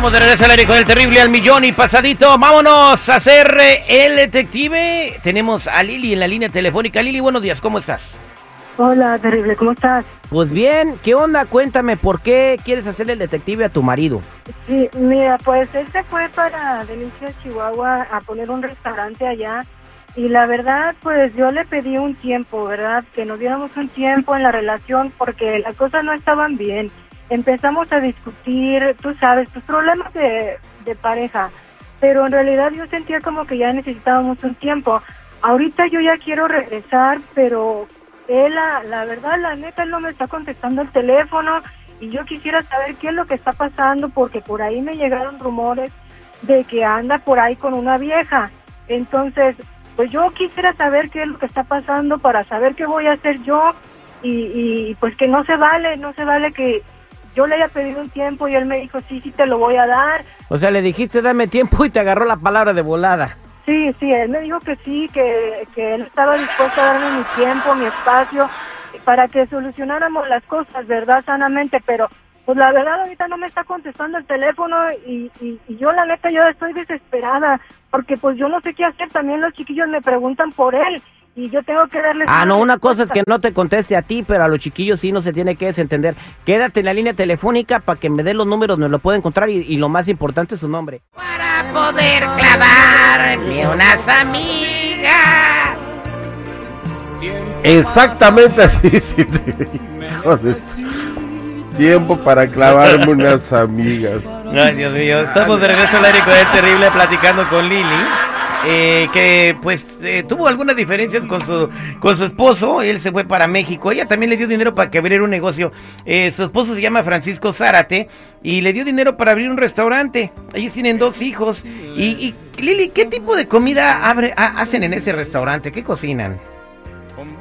Estamos de regreso al aire con el terrible al millón y pasadito. Vámonos a hacer eh, el detective. Tenemos a Lili en la línea telefónica. Lili, buenos días, ¿cómo estás? Hola, terrible, ¿cómo estás? Pues bien, ¿qué onda? Cuéntame, ¿por qué quieres hacerle el detective a tu marido? Sí, mira, pues él se fue para Delicias, Chihuahua, a poner un restaurante allá. Y la verdad, pues yo le pedí un tiempo, ¿verdad? Que nos diéramos un tiempo en la relación porque las cosas no estaban bien. Empezamos a discutir, tú sabes, tus problemas de, de pareja. Pero en realidad yo sentía como que ya necesitábamos un tiempo. Ahorita yo ya quiero regresar, pero él, la, la verdad, la neta, él no me está contestando el teléfono y yo quisiera saber qué es lo que está pasando porque por ahí me llegaron rumores de que anda por ahí con una vieja. Entonces, pues yo quisiera saber qué es lo que está pasando para saber qué voy a hacer yo y, y pues que no se vale, no se vale que yo le haya pedido un tiempo y él me dijo, sí, sí, te lo voy a dar. O sea, le dijiste dame tiempo y te agarró la palabra de volada. Sí, sí, él me dijo que sí, que, que él estaba dispuesto a darme mi tiempo, mi espacio, para que solucionáramos las cosas, ¿verdad? Sanamente, pero pues la verdad ahorita no me está contestando el teléfono y, y, y yo la neta yo estoy desesperada, porque pues yo no sé qué hacer, también los chiquillos me preguntan por él y yo tengo que darles... Ah, no, una cosa es que no te conteste a ti, pero a los chiquillos sí no se tiene que desentender. Quédate en la línea telefónica para que me dé los números, me lo puedo encontrar y, y lo más importante es su nombre. para poder clavarme unas amigas. Exactamente así, sí, hijos de- Tiempo para clavarme unas amigas. Ay, Dios mío, estamos de regreso al aire con el terrible platicando con Lili. Eh, que pues eh, tuvo algunas diferencias con su con su esposo, él se fue para México, ella también le dio dinero para que abriera un negocio, Eh, su esposo se llama Francisco Zárate y le dio dinero para abrir un restaurante, ellos tienen dos hijos. Y, y Lili, ¿qué tipo de comida abre, ha- hacen en ese restaurante? ¿Qué cocinan?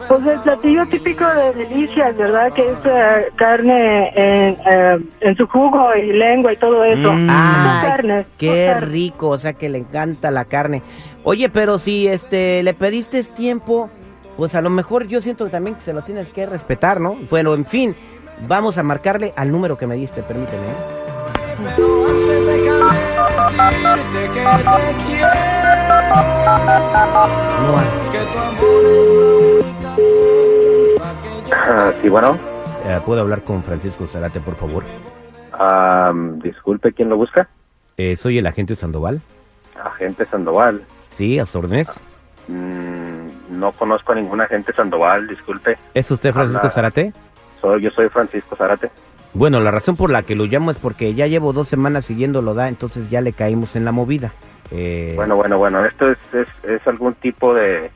Pues el platillo típico de Delicias, ¿verdad? Que es eh, carne en, eh, en su jugo y lengua y todo eso. Mm. Ay, carnes, Qué carnes. rico, o sea que le encanta la carne. Oye, pero si este le pediste tiempo, pues a lo mejor yo siento que también que se lo tienes que respetar, ¿no? Bueno, en fin, vamos a marcarle al número que me diste, permíteme. ¿eh? No hay. Ah, sí, bueno. Eh, ¿Puedo hablar con Francisco Zarate, por favor? Ah, disculpe, ¿quién lo busca? Eh, soy el agente Sandoval. Agente Sandoval. Sí, a su órdenes. Mm, no conozco a ningún agente Sandoval, disculpe. ¿Es usted Francisco. Zarate? Soy, yo soy Francisco Zárate. Bueno, la razón por la que lo llamo es porque ya llevo dos semanas siguiéndolo, da, entonces ya le caímos en la movida. Eh, Bueno, bueno, bueno, esto es, es, es algún tipo de,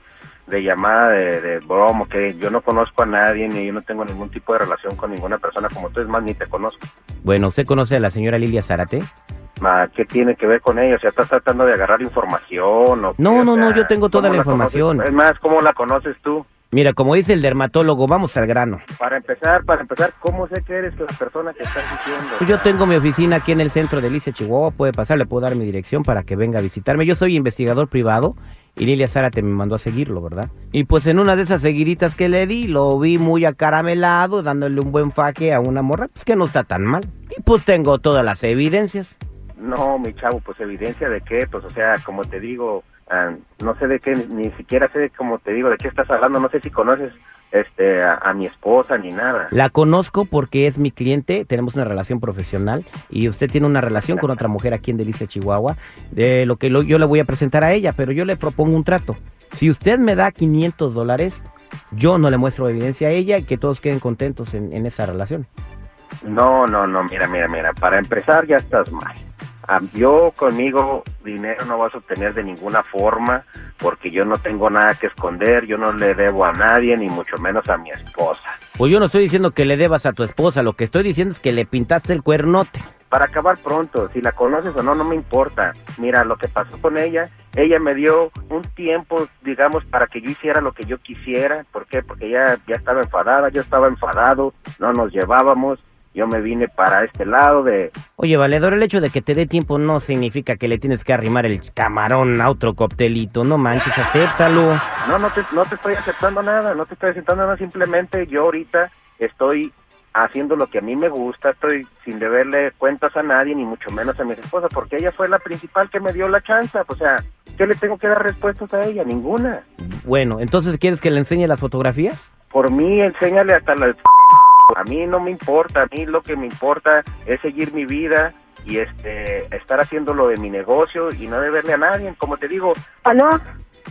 de llamada de, de broma, que yo no conozco a nadie, ni yo no tengo ningún tipo de relación con ninguna persona como tú, es más, ni te conozco. Bueno, ¿usted conoce a la señora Lilia Zárate? Ma, ¿Qué tiene que ver con ella? O sea, ¿estás tratando de agarrar información? O qué? No, O no, no, yo tengo toda ¿cómo la conoces? información. Es más, ¿cómo la conoces tú? Mira, como dice el dermatólogo, vamos al grano. Para empezar, para empezar, ¿cómo sé que eres la persona que estás diciendo? Pues yo tengo mi oficina aquí en el centro de Lice, Chihuahua. Puede pasar, le puedo dar mi dirección para que venga a visitarme. Yo soy investigador privado y Lilia Zárate me mandó a seguirlo, ¿verdad? Y pues en una de esas seguiditas que le di, lo vi muy acaramelado, dándole un buen faque a una morra, pues que no está tan mal. Y pues tengo todas las evidencias. No, mi chavo, pues evidencia de qué, pues o sea, como te digo, ah, no sé de qué, ni siquiera sé, como te digo, de qué estás hablando, no sé si conoces este a, a mi esposa ni nada. La conozco porque es mi cliente, tenemos una relación profesional y usted tiene una relación con otra mujer aquí en Delicia, Chihuahua, de lo que lo- yo le voy a presentar a ella, pero yo le propongo un trato. Si usted me da 500 dólares, yo no le muestro evidencia a ella y que todos queden contentos en, en esa relación. No, no, no, mira, mira, mira, para empezar ya estás mal. Ah, yo conmigo dinero no vas a obtener de ninguna forma porque yo no tengo nada que esconder, yo no le debo a nadie, ni mucho menos a mi esposa. Pues yo no estoy diciendo que le debas a tu esposa, lo que estoy diciendo es que le pintaste el cuernote. Para acabar pronto, si la conoces o no, no me importa. Mira, lo que pasó con ella, ella me dio un tiempo, digamos, para que yo hiciera lo que yo quisiera. ¿Por qué? Porque ella ya estaba enfadada, yo estaba enfadado, no nos llevábamos. Yo me vine para este lado de... Oye, valedor, el hecho de que te dé tiempo no significa que le tienes que arrimar el camarón a otro coctelito. No manches, acéptalo. No, no te, no te estoy aceptando nada, no te estoy aceptando nada, simplemente yo ahorita estoy haciendo lo que a mí me gusta, estoy sin deberle cuentas a nadie, ni mucho menos a mi esposa, porque ella fue la principal que me dio la chance, o sea, ¿qué le tengo que dar respuestas a ella? Ninguna. Bueno, entonces ¿quieres que le enseñe las fotografías? Por mí, enséñale hasta la... A mí no me importa, a mí lo que me importa es seguir mi vida y este estar haciendo lo de mi negocio y no deberle a nadie, como te digo, ¿Aló?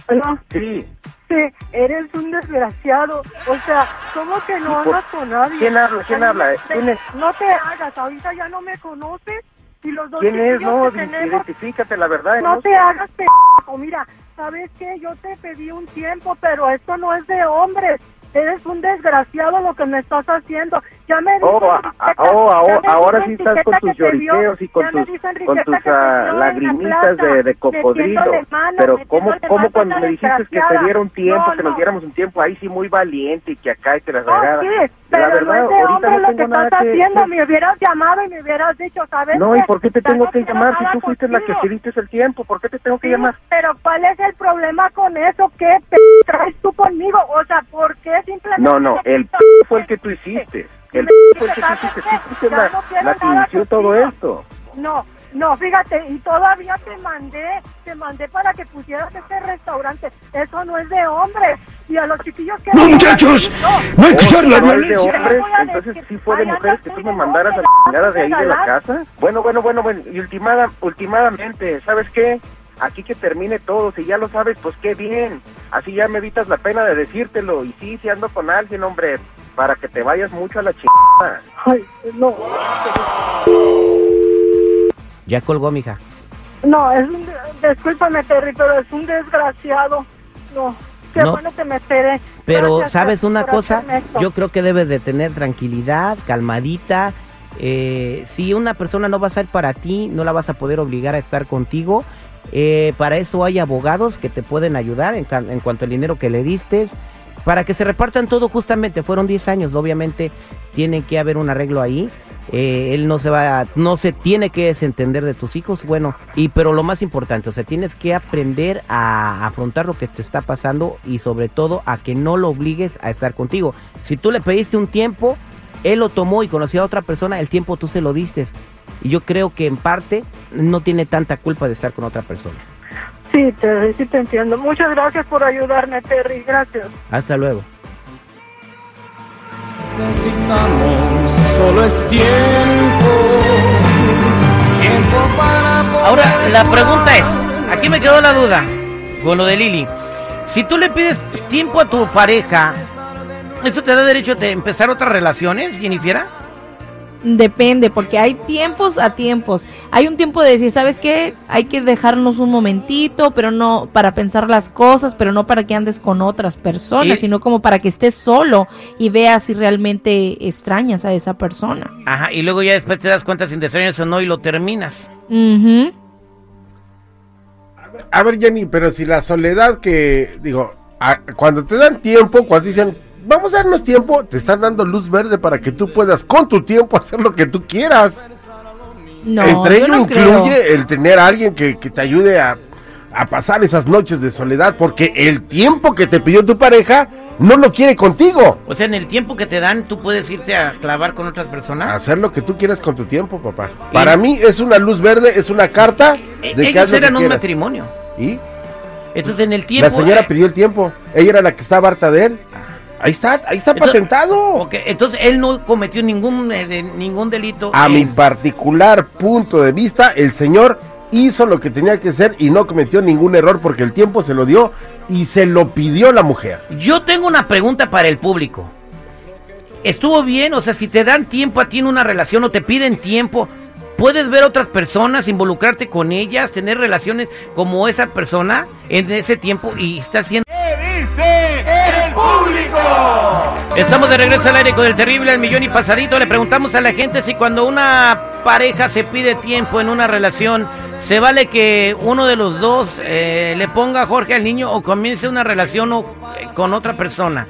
¿Aló? sí. Sí, eres un desgraciado. O sea, ¿cómo que no ¿Y por- hablas con nadie? ¿Quién habla? ¿Quién Ay, habla? ¿Quién es? No te hagas, ahorita ya no me conoces. Y los dos ¿Quién es? No, identifícate, la verdad. no no te hagas p***. Mira, ¿sabes qué? Yo te pedí un tiempo, pero esto no es de hombres. Eres un desgraciado lo que me estás haciendo. Ya me Oh, a- Enriqueta- a- oh, ya ahora, me ahora dijo sí estás con tus lloriqueos y con tus, con tus la lagrimitas de, de cocodrilo. mano, Pero ¿cómo, cómo cuando me dijiste que te diera un tiempo, No, que nos no. diéramos un tiempo ahí sí muy valiente y que acá y te la No, regada? sí, la pero verdad, no es de ahorita hombre no lo que tengo nada estás que... haciendo. Me hubieras llamado y me hubieras dicho, ¿sabes No? ¿y por qué te tengo que llamar si tú fuiste la que contigo. pediste el tiempo? ¿Por qué te tengo que llamar? pero ¿cuál es el problema con eso? ¿Qué p traes tú conmigo? O sea, ¿por qué simplemente... No, no, el p fue el que tú hiciste. El la, la que inició todo esto. No, no, fíjate, y todavía te mandé, te mandé para que pusieras este restaurante. Eso no es de hombres. Y a los chiquillos que... No, muchachos, no hay que usar la ¿no es de violencia. Entonces sí fue de mujeres que tú me mandaras a la chingada de ahí de la casa. Bueno, bueno, bueno, bueno. Y ultimada, ultimadamente, ¿sabes qué? Aquí que termine todo, si ya lo sabes, pues qué bien. Así ya me evitas la pena de decírtelo. Y sí, si ando con alguien, hombre, para que te vayas mucho a la chingada. Ay, no, Ya colgó, mija. no, es un... Discúlpame, Terry, pero es un desgraciado. No, qué No. bueno que me enteré. Pero, Gracias, ¿sabes una cosa? Yo creo que debes de tener tranquilidad, calmadita. Eh, si una persona no va a ser para ti, no la vas a poder obligar a estar contigo. Eh, para eso hay abogados que te pueden ayudar en, en cuanto al dinero que le diste. Para que se repartan todo justamente. Fueron 10 años, obviamente tiene que haber un arreglo ahí. Eh, él no se va, no se tiene que desentender de tus hijos, bueno, y pero lo más importante, o sea, tienes que aprender a afrontar lo que te está pasando y sobre todo a que no lo obligues a estar contigo. Si tú le pediste un tiempo, él lo tomó y conoció a otra persona, el tiempo tú se lo diste. Y yo creo que en parte no tiene tanta culpa de estar con otra persona. Sí, Terry, sí te entiendo. Muchas gracias por ayudarme, Terry. Gracias. Hasta luego. Necesitamos solo es tiempo. Tiempo para Ahora, la pregunta es, aquí me quedó la duda con lo de Lili. Si tú le pides tiempo a tu pareja, ¿eso te da derecho de empezar otras relaciones, Jennifer? Depende, porque hay tiempos a tiempos. Hay un tiempo de decir, ¿sabes qué? Hay que dejarnos un momentito, pero no para pensar las cosas, pero no para que andes con otras personas, Y- sino como para que estés solo y veas si realmente extrañas a esa persona. Ajá, y luego ya después te das cuenta si te extrañas o no y lo terminas. Ujú. A ver, Jenny, pero si la soledad que, digo, a- cuando te dan tiempo, cuando dicen, vamos a darnos tiempo, te están dando luz verde para que tú puedas con tu tiempo hacer lo que tú quieras. No, Entre ello no creo. incluye el tener a alguien que, que te ayude a, a pasar esas noches de soledad, porque el tiempo que te pidió tu pareja no lo quiere contigo. O sea, en el tiempo que te dan, tú puedes irte a clavar con otras personas. Hacer lo que tú quieras con tu tiempo, papá. Para mí es una luz verde, es una carta E- de que Ellos que eran un matrimonio. ¿Y? Entonces, en el tiempo. La señora eh, pidió el tiempo. Ella era la que estaba harta de él. Ahí está, ahí está Entonces- patentado. ok, entonces él no cometió ningún eh, de- ningún delito. A mi particular punto de vista, el señor hizo lo que tenía que hacer y no cometió ningún error porque el tiempo se lo dio y se lo pidió la mujer. Yo tengo una pregunta para el público. ¿Estuvo bien? O sea, si te dan tiempo a ti en una relación o te piden tiempo, ¿puedes ver otras personas, involucrarte con ellas, tener relaciones como esa persona en ese tiempo y está haciendo... Estamos de regreso al aire con el terrible El Millón y Pasadito. Le preguntamos a la gente si cuando una pareja se pide tiempo en una relación, ¿se vale que uno de los dos eh, le ponga Jorge al niño o comience una relación o- eh, con otra persona?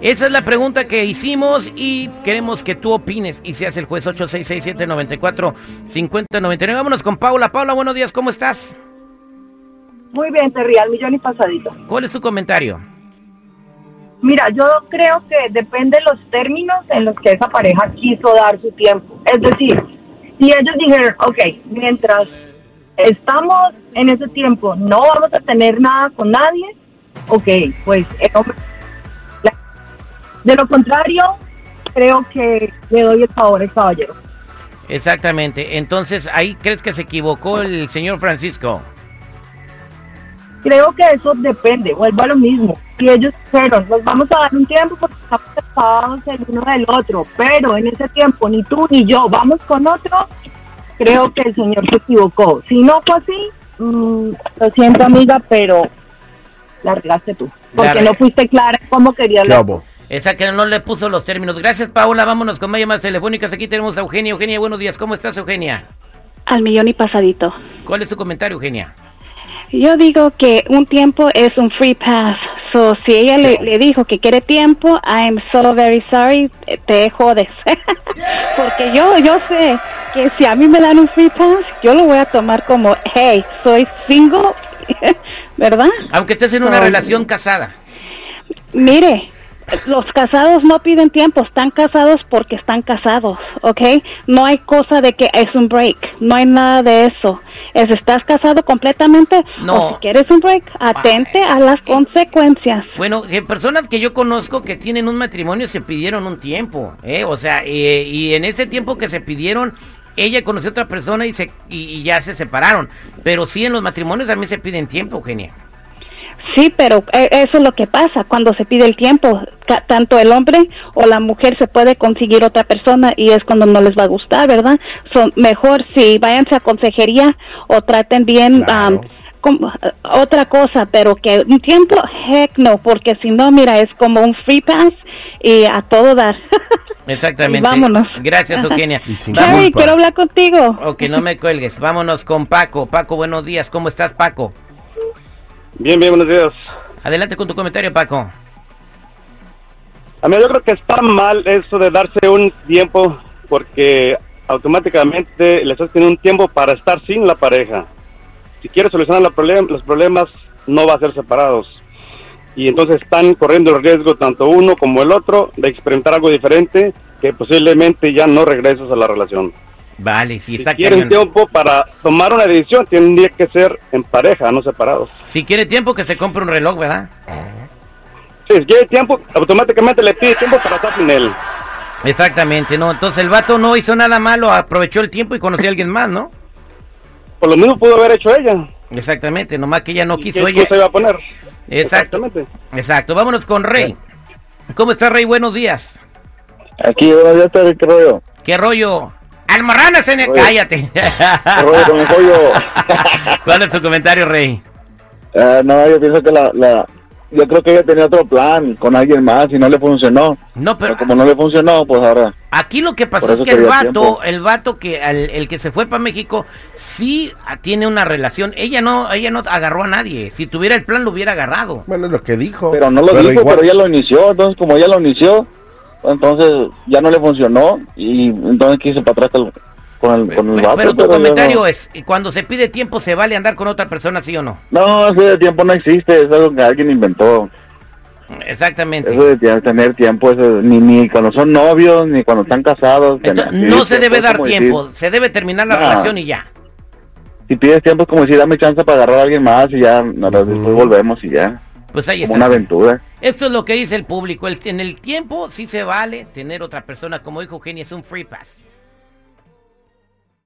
Esa es la pregunta que hicimos y queremos que tú opines y seas el juez 8667-94-5099. Vámonos con Paula. Paula, buenos días, ¿cómo estás? Muy bien, Terry, al millón y pasadito. ¿Cuál es tu comentario? Mira, yo creo que depende de los términos en los que esa pareja quiso dar su tiempo. Es decir, si ellos dijeron, ok, mientras estamos en ese tiempo, no vamos a tener nada con nadie, ok, pues la- de lo contrario, creo que le doy el favor al caballero. Exactamente. Entonces, ahí crees que se equivocó el señor Francisco. Creo que eso depende, vuelvo a lo mismo. Si ellos dijeron, nos vamos a dar un tiempo porque estamos separados el uno del otro, pero en ese tiempo ni tú ni yo vamos con otro, creo que el señor se equivocó. Si no fue así, mm, lo siento amiga, pero la regaste tú. Porque no fuiste clara cómo querías. Esa que no le puso los términos. Gracias, Paola. Vámonos con más llamadas telefónicas. Aquí tenemos a Eugenia. Eugenia, buenos días. ¿Cómo estás, Eugenia? Al millón y pasadito. ¿Cuál es tu comentario, Eugenia? Yo digo que un tiempo es un free pass. So, si ella le, le dijo que quiere tiempo, I'm so very sorry, te jodes. Porque yo, yo sé que si a mí me dan un free pass, yo lo voy a tomar como, hey, soy single, ¿verdad? Aunque estés en una relación casada. Mire, los casados no piden tiempo, están casados porque están casados, ¿ok? No hay cosa de que es un break, no hay nada de eso. Es estás casado completamente No. o si quieres un break, atente a las consecuencias. Bueno, que personas que yo conozco que tienen un matrimonio se pidieron un tiempo, ¿eh? O sea, eh, y en ese tiempo que se pidieron, ella conoció a otra persona y, se, y, y ya se separaron. Pero sí, en los matrimonios también se piden tiempo, Eugenia. Sí, pero eh, eso es lo que pasa cuando se pide el tiempo. Tanto el hombre o la mujer se puede conseguir otra persona y es cuando no les va a gustar, ¿verdad? Son mejor si váyanse a consejería o traten bien Claro. am, como, otra cosa, pero que un tiempo, heck no, porque si no, mira, es como un free pass y a todo dar. Exactamente. Vámonos. Gracias, Eugenia. Quiero hablar contigo. Ok, no me cuelgues. Vámonos con Paco. Paco, buenos días. ¿Cómo estás, Paco? Bien, bien, buenos días. Adelante con tu comentario, Paco. A mí yo creo que está mal eso de darse un tiempo porque automáticamente le estás teniendo un tiempo para estar sin la pareja. Si quieres solucionar la problem- los problemas, no va a ser separados. Y entonces están corriendo el riesgo tanto uno como el otro de experimentar algo diferente que posiblemente ya no regreses a la relación. Vale, si Si está quieren cañón. tiempo para tomar una decisión, tendría que ser en pareja, no separados. Si quiere tiempo, que se compre un reloj, ¿verdad? Sí, si quiere tiempo, automáticamente le pide tiempo para estar sin él. Exactamente, ¿no? Entonces el vato no hizo nada malo, aprovechó el tiempo y conoció a alguien más, ¿no? Por lo mismo pudo haber hecho ella. Exactamente, nomás que ella no ¿Y quiso qué ella. excusa iba a poner? Exacto, Exactamente. exacto. Vámonos con Rey. ¿Cómo está Rey? Buenos días. Aquí, buenos días, ¿qué rollo? ¿Qué rollo? Almorranas en el... Oye. Cállate. ¿Qué rollo con el pollo? ¿Cuál es tu comentario, Rey? Eh, no, yo pienso que la, la... Yo creo que ella tenía otro plan con alguien más y no le funcionó. No, pero Pero como no le funcionó, pues ahora... aquí lo que pasó es que el vato, tiempo. el vato que al- el que se fue para México sí ah, tiene una relación. Ella no, ella no agarró a nadie. Si tuviera el plan lo hubiera agarrado. Bueno, es lo que dijo. Pero no lo dijo, igual- pero ella lo inició. Entonces, como ella lo inició, entonces ya no le funcionó y entonces quise para atrás con el, con el, Pero, vato. pero tu pero comentario no- es, cuando se pide tiempo, ¿se vale andar con otra persona, sí o no? No, eso de tiempo no existe, es algo que alguien inventó. Exactamente. Eso de tener tiempo, eso, ni, ni cuando son novios, ni cuando están casados. Entonces, tener- no se debe dar tiempo, decir, se debe terminar la relación y ya. si pides tiempo es como decir, dame chance para agarrar a alguien más y ya, no, después volvemos y ya. Pues ahí está. una aventura. Esto es lo que dice el público. El- en el tiempo sí se vale tener otra persona, como dijo Eugenia, es un free pass.